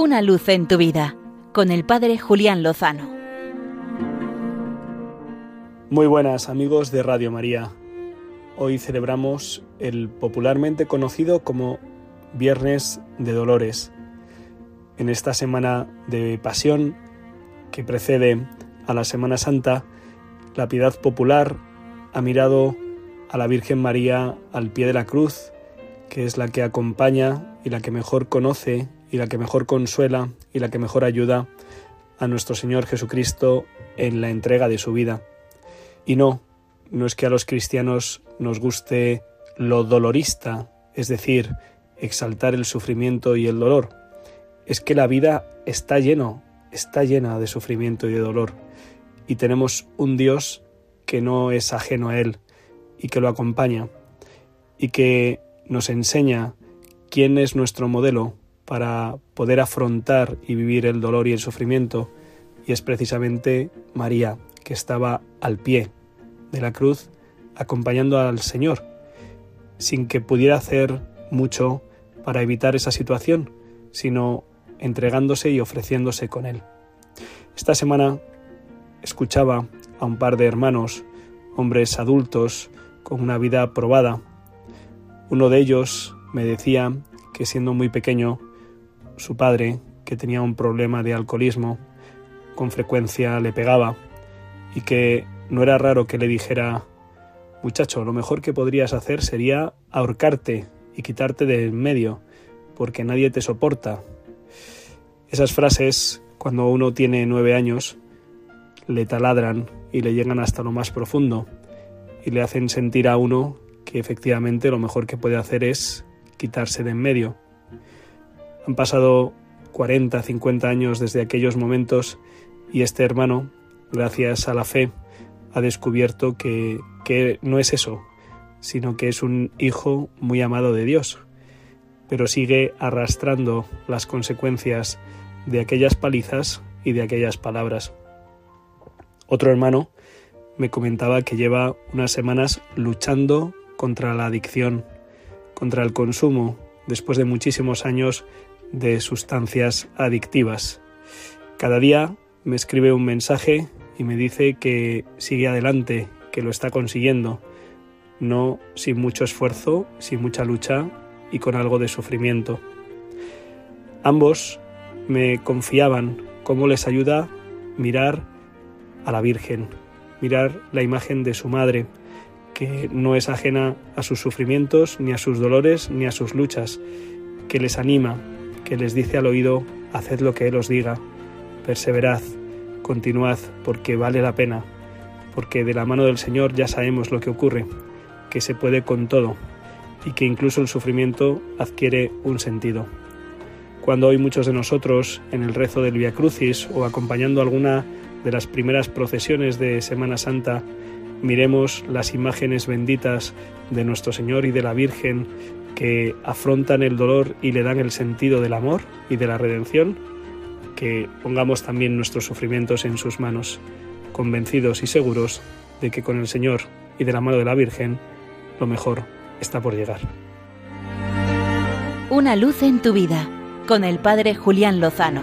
Una luz en tu vida con el Padre Julián Lozano. Muy buenas amigos de Radio María. Hoy celebramos el popularmente conocido como Viernes de Dolores. En esta semana de pasión que precede a la Semana Santa, la piedad popular ha mirado a la Virgen María al pie de la cruz, que es la que acompaña y la que mejor conoce y la que mejor consuela y la que mejor ayuda a nuestro Señor Jesucristo en la entrega de su vida. Y no, no es que a los cristianos nos guste lo dolorista, es decir, exaltar el sufrimiento y el dolor. Es que la vida está lleno, está llena de sufrimiento y de dolor. Y tenemos un Dios que no es ajeno a él y que lo acompaña y que nos enseña quién es nuestro modelo para poder afrontar y vivir el dolor y el sufrimiento, y es precisamente María, que estaba al pie de la cruz acompañando al Señor, sin que pudiera hacer mucho para evitar esa situación, sino entregándose y ofreciéndose con Él. Esta semana escuchaba a un par de hermanos, hombres adultos, con una vida probada. Uno de ellos me decía que siendo muy pequeño su padre, que tenía un problema de alcoholismo, con frecuencia le pegaba y que no era raro que le dijera, muchacho, lo mejor que podrías hacer sería ahorcarte y quitarte de en medio, porque nadie te soporta. Esas frases, cuando uno tiene nueve años, le taladran y le llegan hasta lo más profundo y le hacen sentir a uno que efectivamente lo mejor que puede hacer es quitarse de en medio. Han pasado 40, 50 años desde aquellos momentos y este hermano, gracias a la fe, ha descubierto que, que no es eso, sino que es un hijo muy amado de Dios, pero sigue arrastrando las consecuencias de aquellas palizas y de aquellas palabras. Otro hermano me comentaba que lleva unas semanas luchando contra la adicción, contra el consumo, después de muchísimos años de sustancias adictivas. Cada día me escribe un mensaje y me dice que sigue adelante, que lo está consiguiendo, no sin mucho esfuerzo, sin mucha lucha y con algo de sufrimiento. Ambos me confiaban cómo les ayuda mirar a la Virgen, mirar la imagen de su madre, que no es ajena a sus sufrimientos, ni a sus dolores, ni a sus luchas, que les anima, que les dice al oído, haced lo que Él os diga, perseverad, continuad, porque vale la pena, porque de la mano del Señor ya sabemos lo que ocurre, que se puede con todo, y que incluso el sufrimiento adquiere un sentido. Cuando hoy muchos de nosotros, en el rezo del Via Crucis o acompañando alguna de las primeras procesiones de Semana Santa, miremos las imágenes benditas de nuestro Señor y de la Virgen que afrontan el dolor y le dan el sentido del amor y de la redención, que pongamos también nuestros sufrimientos en sus manos, convencidos y seguros de que con el Señor y de la mano de la Virgen, lo mejor está por llegar. Una luz en tu vida, con el Padre Julián Lozano.